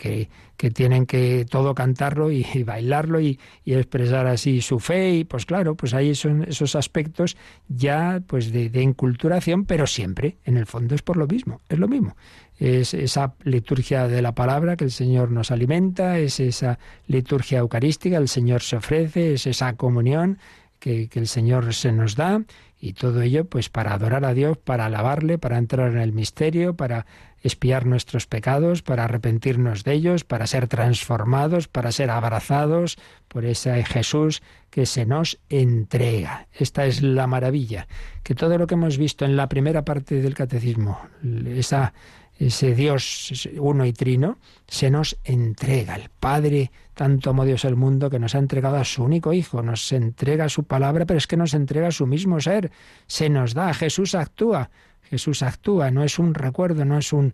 que, tienen que todo cantarlo y, bailarlo y, expresar así su fe, y pues claro, pues ahí son esos aspectos ya pues de, de inculturación, pero siempre, en el fondo es por lo mismo, es lo mismo es esa liturgia de la palabra que el Señor nos alimenta, es esa liturgia eucarística, el Señor se ofrece, es esa comunión que, que, el Señor se nos da y todo ello pues para adorar a Dios, para alabarle, para entrar en el misterio, para espiar nuestros pecados, para arrepentirnos de ellos, para ser transformados, para ser abrazados por ese Jesús que se nos entrega. Esta es la maravilla, que todo lo que hemos visto en la primera parte del catecismo, esa ese Dios uno y trino, se nos entrega. El Padre, tanto amó Dios el mundo, que nos ha entregado a su único Hijo, nos entrega su palabra, pero es que nos entrega su mismo ser, se nos da, Jesús actúa, Jesús actúa, no es un recuerdo, no es un,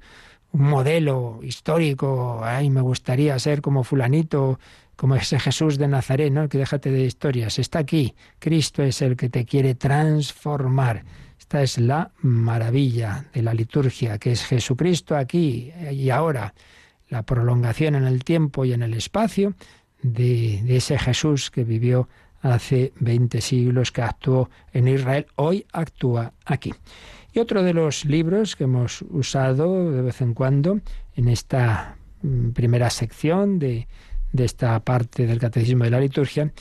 modelo histórico, ay, me gustaría ser como fulanito, como ese Jesús de Nazaret, ¿no? Que déjate de historias, está aquí, Cristo es el que te quiere transformar esta es la maravilla de la liturgia, que es Jesucristo aquí y ahora, la prolongación en el tiempo y en el espacio de, ese Jesús que vivió hace 20 siglos, que actuó en Israel, hoy actúa aquí. Y otro de los libros que hemos usado de vez en cuando en esta mm, primera sección de, de esta parte del Catecismo de la Liturgia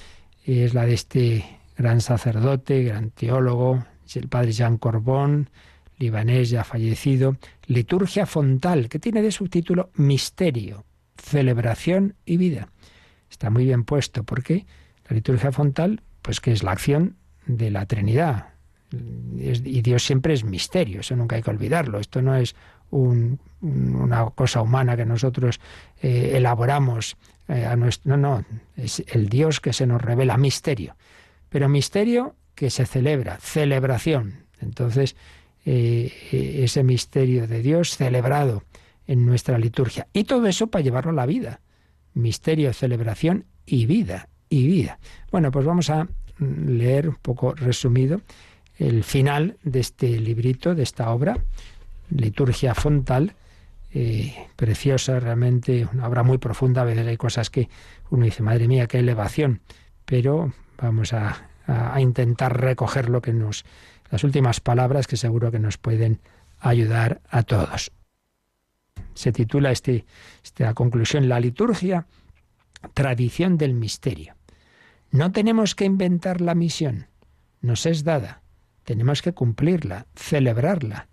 es la de este gran sacerdote, gran teólogo, el padre Jean Corbón, libanés ya fallecido, Liturgia Fontal, que tiene de subtítulo Misterio, Celebración y Vida. Está muy bien puesto porque la liturgia fontal, pues que es la acción de la Trinidad. Y Dios siempre es misterio, eso nunca hay que olvidarlo. Esto no es una cosa humana que nosotros eh, elaboramos eh, a nuestro. No, no, es el Dios que se nos revela misterio. Pero misterio que se celebra, celebración. Entonces, eh, ese misterio de Dios celebrado en nuestra liturgia. Y todo eso para llevarlo a la vida. Misterio, celebración y vida. Y vida. Bueno, pues vamos a leer un poco resumido el final de este librito, de esta obra, Liturgia Fontal, eh, preciosa, realmente una obra muy profunda. A veces hay cosas que uno dice, madre mía, qué elevación. Pero vamos a a, intentar recoger lo que nos, las últimas palabras que seguro que nos pueden ayudar a todos. Se titula este, esta conclusión La liturgia, tradición del misterio. No tenemos que inventar la misión, nos es dada, tenemos que cumplirla, celebrarla,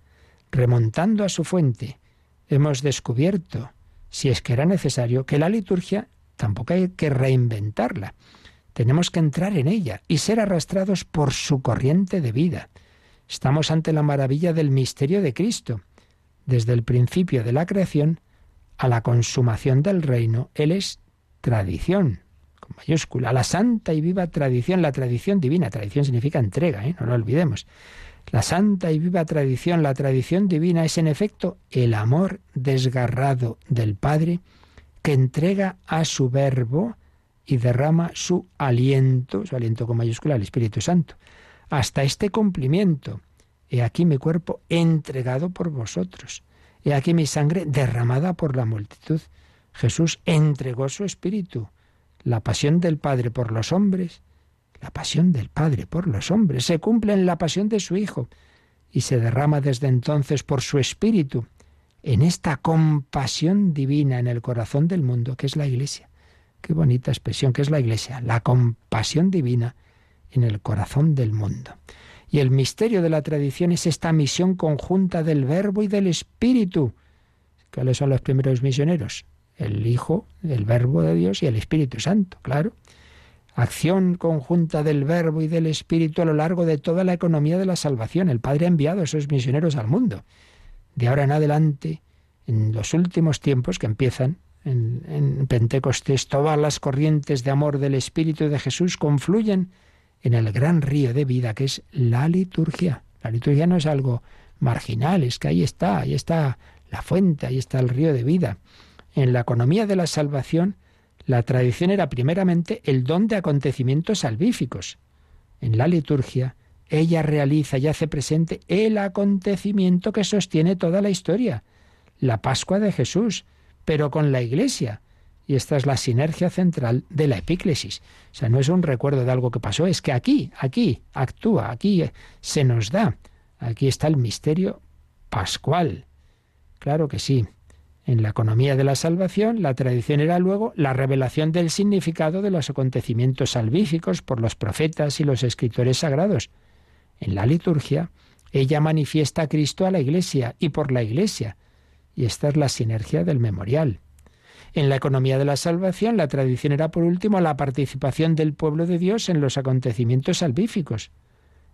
remontando a su fuente. Hemos descubierto si es que era necesario, que la liturgia tampoco hay que reinventarla. Tenemos que entrar en ella y ser arrastrados por su corriente de vida. Estamos ante la maravilla del misterio de Cristo. Desde el principio de la creación a la consumación del reino, Él es tradición, con mayúscula, la santa y viva tradición, la tradición divina. Tradición significa entrega, ¿eh? no lo olvidemos. La santa y viva tradición, la tradición divina es en efecto el amor desgarrado del Padre que entrega a su verbo y derrama su aliento, su aliento con mayúscula, al Espíritu Santo, hasta este cumplimiento. He aquí mi cuerpo entregado por vosotros. He aquí mi sangre derramada por la multitud. Jesús entregó su espíritu. La pasión del Padre por los hombres, la pasión del Padre por los hombres, se cumple en la pasión de su Hijo y se derrama desde entonces por su espíritu en esta compasión divina en el corazón del mundo, que es la Iglesia. Qué bonita expresión que es la Iglesia, la compasión divina en el corazón del mundo. Y el misterio de la tradición es esta misión conjunta del Verbo y del Espíritu. ¿Cuáles son los primeros misioneros? El Hijo, el Verbo de Dios y el Espíritu Santo, claro. Acción conjunta del Verbo y del Espíritu a lo largo de toda la economía de la salvación. El Padre ha enviado a esos misioneros al mundo. De ahora en adelante, en los últimos tiempos que empiezan en, Pentecostés, todas las corrientes de amor del Espíritu de Jesús confluyen en el gran río de vida que es la liturgia. La liturgia no es algo marginal, es que ahí está, ahí está la fuente, ahí está el río de vida. En la economía de la salvación, la tradición era primeramente el don de acontecimientos salvíficos. En la liturgia, ella realiza y hace presente el acontecimiento que sostiene toda la historia, la Pascua de Jesús, pero con la Iglesia. Y esta es la sinergia central de la epíclesis. O sea, no es un recuerdo de algo que pasó, es que aquí, aquí actúa, aquí se nos da. Aquí está el misterio pascual. Claro que sí. En la economía de la salvación, la tradición era luego la revelación del significado de los acontecimientos salvíficos por los profetas y los escritores sagrados. En la liturgia, ella manifiesta a Cristo a la Iglesia y por la Iglesia, y esta es la sinergia del memorial. En la economía de la salvación, la tradición era por último la participación del pueblo de Dios en los acontecimientos salvíficos.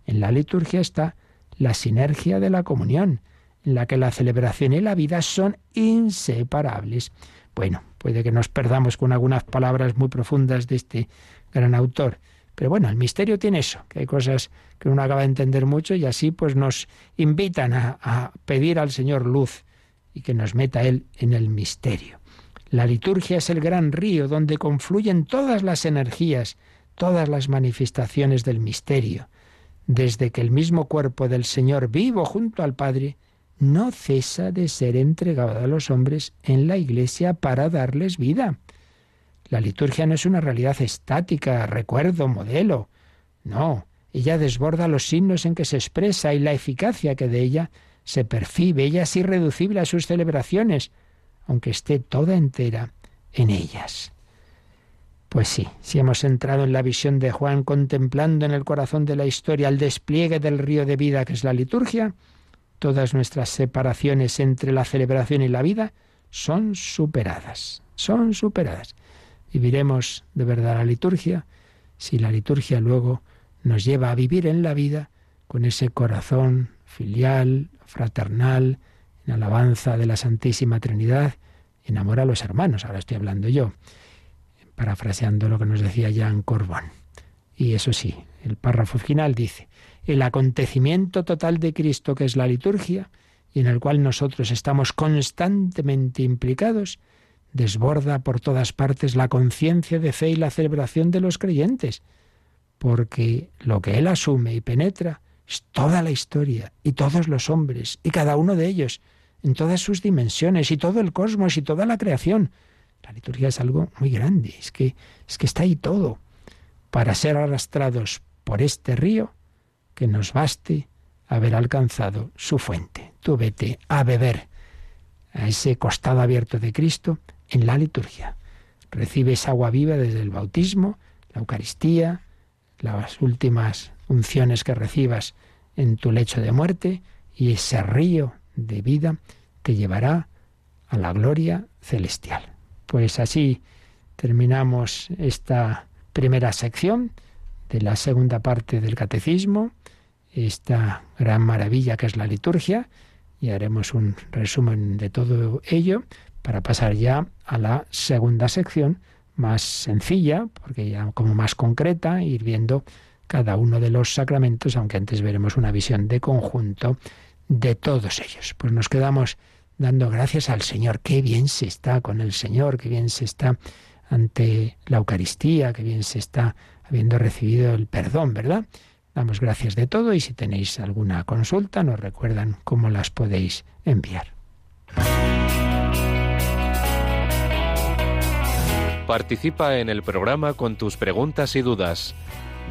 En la liturgia está la sinergia de la comunión, en la que la celebración y la vida son inseparables. Bueno, puede que nos perdamos con algunas palabras muy profundas de este gran autor, pero bueno, el misterio tiene eso, que hay cosas que uno acaba de entender mucho y así pues nos invitan a, a pedir al Señor luz y que nos meta Él en el misterio. La liturgia es el gran río donde confluyen todas las energías, todas las manifestaciones del misterio, desde que el mismo cuerpo del Señor vivo junto al Padre no cesa de ser entregado a los hombres en la Iglesia para darles vida. La liturgia no es una realidad estática, recuerdo, modelo. No, ella desborda los signos en que se expresa y la eficacia que de ella se percibe, ella es irreducible a sus celebraciones, aunque esté toda entera en ellas. Pues sí, si hemos entrado en la visión de Juan contemplando en el corazón de la historia el despliegue del río de vida que es la liturgia, todas nuestras separaciones entre la celebración y la vida son superadas, son superadas. Viviremos de verdad la liturgia si la liturgia luego nos lleva a vivir en la vida con ese corazón filial, fraternal, en alabanza de la Santísima Trinidad, en amor a los hermanos. Ahora estoy hablando yo, parafraseando lo que nos decía Jean Corbón. Y eso sí, el párrafo final dice, el acontecimiento total de Cristo que es la liturgia, y en el cual nosotros estamos constantemente implicados, desborda por todas partes la conciencia de fe y la celebración de los creyentes, porque lo que Él asume y penetra es toda la historia y todos los hombres y cada uno de ellos en todas sus dimensiones y todo el cosmos y toda la creación. La liturgia es algo muy grande, es que es que está ahí todo para ser arrastrados por este río que nos baste haber alcanzado su fuente. Tú vete a beber a ese costado abierto de Cristo en la liturgia. Recibes agua viva desde el bautismo, la Eucaristía, las últimas unciones que recibas en tu lecho de muerte y ese río de vida te llevará a la gloria celestial. Pues así terminamos esta primera sección de la segunda parte del catecismo, esta gran maravilla que es la liturgia, y haremos un resumen de todo ello para pasar ya a la segunda sección más sencilla, porque ya como más concreta, ir viendo cada uno de los sacramentos, aunque antes veremos una visión de conjunto de todos ellos. Pues nos quedamos dando gracias al Señor. Qué bien se está con el Señor, qué bien se está ante la Eucaristía, qué bien se está habiendo recibido el perdón, ¿verdad? Damos gracias de todo y si tenéis alguna consulta nos recuerdan cómo las podéis enviar. Participa en el programa con tus preguntas y dudas.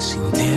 心电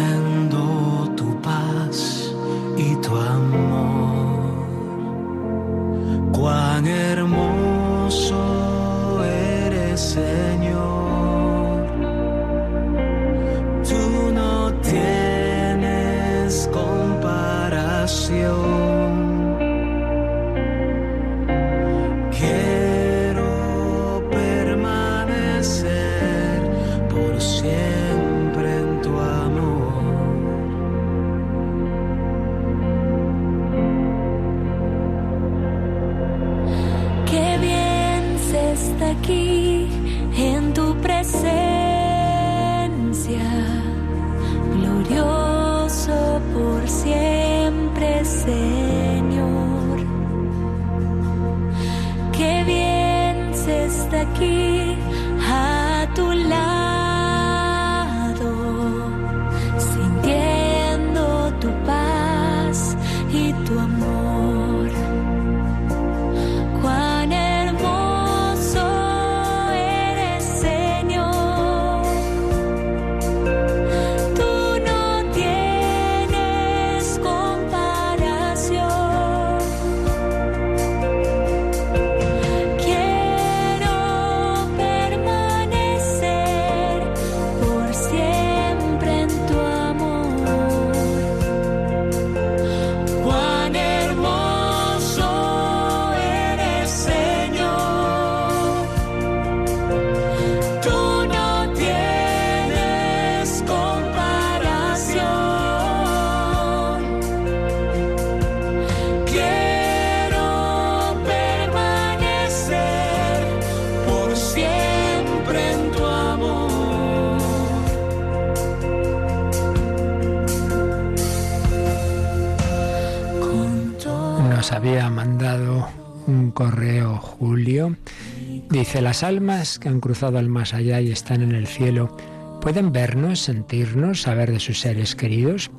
Dice, las almas que han cruzado al más allá y están en el cielo, ¿pueden vernos, sentirnos, saber de sus seres queridos?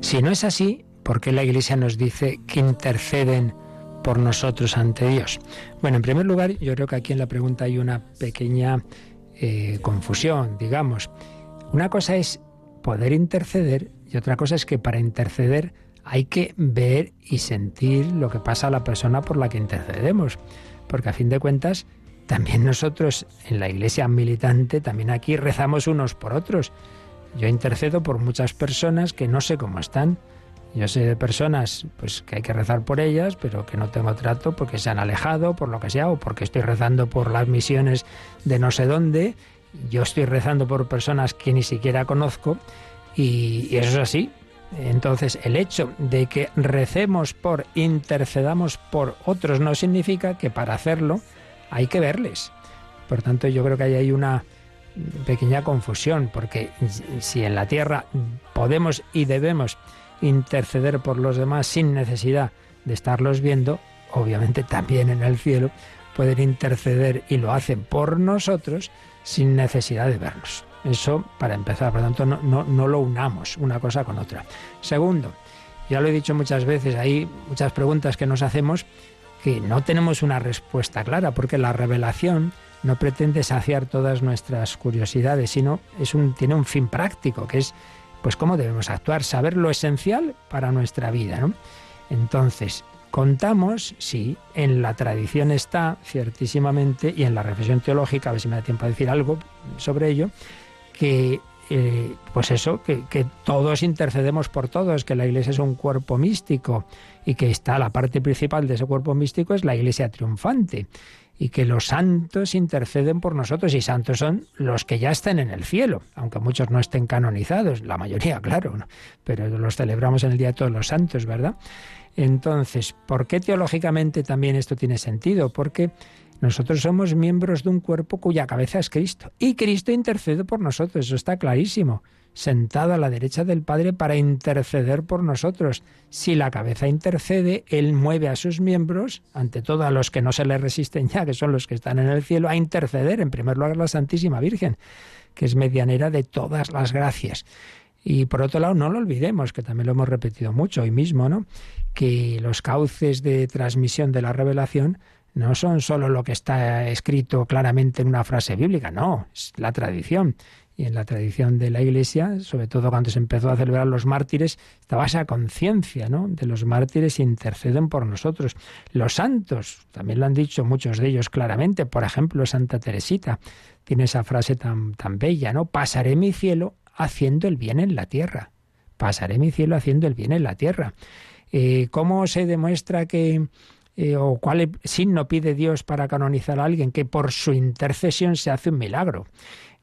Si no es así, ¿por qué la Iglesia nos dice que interceden por nosotros ante Dios? Bueno, en primer lugar, yo creo que aquí en la pregunta hay una pequeña eh, confusión, digamos. Una cosa es poder interceder y otra cosa es que para interceder hay que ver y sentir lo que pasa a la persona por la que intercedemos. Porque a fin de cuentas, también nosotros en la iglesia militante, también aquí rezamos unos por otros. Yo intercedo por muchas personas que no sé cómo están Yo sé de personas pues que hay que rezar por ellas, pero que no tengo trato porque se han alejado, por lo que sea, o porque estoy rezando por las misiones de no sé dónde. Yo estoy rezando por personas que ni siquiera conozco y, y eso es así. Entonces, el hecho de que recemos por, intercedamos por otros, no significa que para hacerlo hay que verles. Por tanto, yo creo que hay ahí una pequeña confusión, porque si en la tierra podemos y debemos interceder por los demás sin necesidad de estarlos viendo, obviamente también en el cielo pueden interceder y lo hacen por nosotros sin necesidad de vernos. Eso para empezar, por lo tanto no, no, no lo unamos una cosa con otra. Segundo, ya lo he dicho muchas veces, hay muchas preguntas que nos hacemos que no tenemos una respuesta clara, porque la revelación no pretende saciar todas nuestras curiosidades, sino es un, tiene un fin práctico, que es pues cómo debemos actuar, saber lo esencial para nuestra vida. ¿no? Entonces, contamos, sí, en la tradición está, ciertísimamente, y en la reflexión teológica, a ver si me da tiempo a decir algo sobre ello, que eh, pues eso, que, que, todos intercedemos por todos, que la iglesia es un cuerpo místico y que está la parte principal de ese cuerpo místico es la iglesia triunfante y que los santos interceden por nosotros y santos son los que ya estén en el cielo, aunque muchos no estén canonizados, la mayoría, claro, pero los celebramos en el Día de Todos los Santos, ¿verdad? Entonces, ¿por qué teológicamente también esto tiene sentido? Porque nosotros somos miembros de un cuerpo cuya cabeza es Cristo y Cristo intercede por nosotros, eso está clarísimo sentado a la derecha del Padre para interceder por nosotros. Si la cabeza intercede, Él mueve a sus miembros, ante todo a los que no se le resisten ya, que son los que están en el cielo, a interceder, en primer lugar, la Santísima Virgen, que es medianera de todas las gracias. Y por otro lado, no lo olvidemos, que también lo hemos repetido mucho hoy mismo, ¿no? Que los cauces de transmisión de la revelación no son solo lo que está escrito claramente en una frase bíblica, no, es la tradición y en la tradición de la Iglesia, sobre todo cuando se empezó a celebrar los mártires, estaba esa conciencia ¿no? de los mártires interceden por nosotros. Los santos, también lo han dicho muchos de ellos claramente, por ejemplo, Santa Teresita tiene esa frase tan, tan bella, ¿no? Pasaré mi cielo haciendo el bien en la tierra. Pasaré mi cielo haciendo el bien en la tierra. Eh, ¿Cómo se demuestra que, eh, o cuál signo pide Dios para canonizar a alguien? Que por su intercesión se hace un milagro.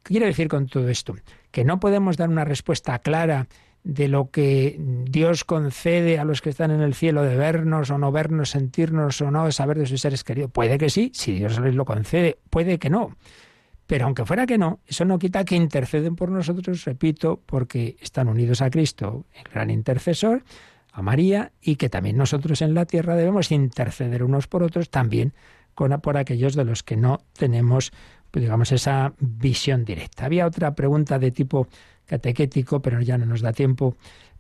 ¿Qué quiero decir con todo esto? Que no podemos dar una respuesta clara de lo que Dios concede a los que están en el cielo de vernos o no vernos, sentirnos o no, saber de sus seres queridos. Puede que sí, si Dios les lo concede, puede que no. Pero aunque fuera que no, eso no quita que interceden por nosotros, repito, porque están unidos a Cristo, el gran intercesor, a María, y que también nosotros en la tierra debemos interceder unos por otros también con, por aquellos de los que no tenemos pues digamos, esa visión directa. Había otra pregunta de tipo catequético, pero ya no nos da tiempo,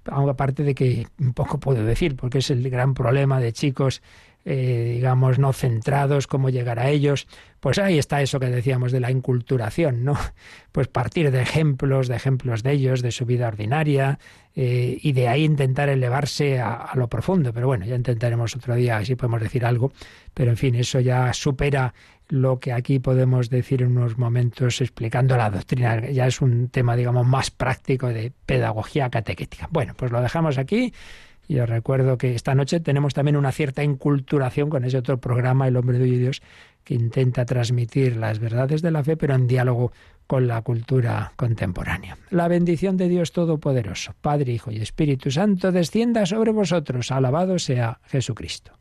aparte de que poco puedo decir, porque es el gran problema de chicos eh, digamos, no centrados, cómo llegar a ellos, pues ahí está eso que decíamos de la inculturación, ¿no? Pues partir de ejemplos, de ejemplos de ellos, de su vida ordinaria, eh, y de ahí intentar elevarse a, a, lo profundo. Pero bueno, ya intentaremos otro día, si podemos decir algo, pero en fin, eso ya supera lo que aquí podemos decir en unos momentos explicando la doctrina. Ya es un tema, digamos, más práctico de pedagogía catequética. Bueno, pues lo dejamos aquí. Y os recuerdo que esta noche tenemos también una cierta inculturación con ese otro programa, El hombre de Dios, que intenta transmitir las verdades de la fe, pero en diálogo con la cultura contemporánea. La bendición de Dios Todopoderoso, Padre, Hijo y Espíritu Santo, descienda sobre vosotros. Alabado sea Jesucristo.